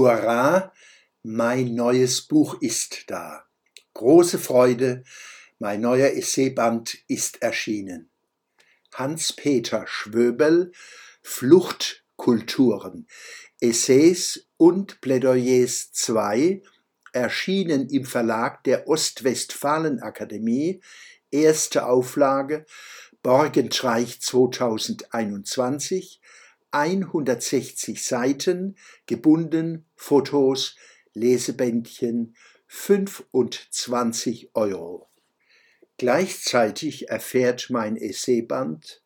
Hurra, mein neues Buch ist da. Große Freude, mein neuer Essayband ist erschienen. Hans-Peter Schwöbel, Fluchtkulturen, Essays und Plädoyers 2, erschienen im Verlag der Ostwestfalen-Akademie, erste Auflage, Borgentreich 2021, 160 Seiten, gebunden, Fotos, Lesebändchen, 25 Euro. Gleichzeitig erfährt mein Essayband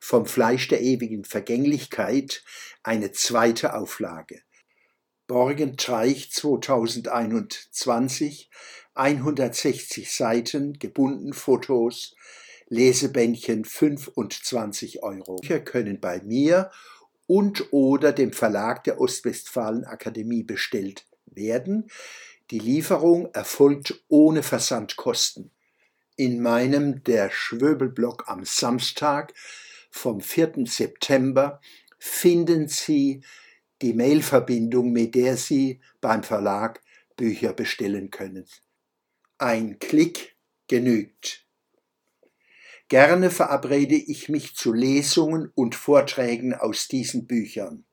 vom Fleisch der ewigen Vergänglichkeit eine zweite Auflage. Borgentreich 2021, 160 Seiten, gebunden Fotos, Lesebändchen 25 Euro. Bücher können bei mir und oder dem Verlag der Ostwestfalen Akademie bestellt werden. Die Lieferung erfolgt ohne Versandkosten. In meinem Der Schwöbelblock am Samstag vom 4. September finden Sie die Mailverbindung, mit der Sie beim Verlag Bücher bestellen können. Ein Klick genügt. Gerne verabrede ich mich zu Lesungen und Vorträgen aus diesen Büchern.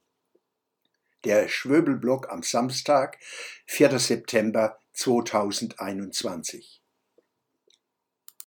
Der Schwöbelblock am Samstag, 4. September 2021.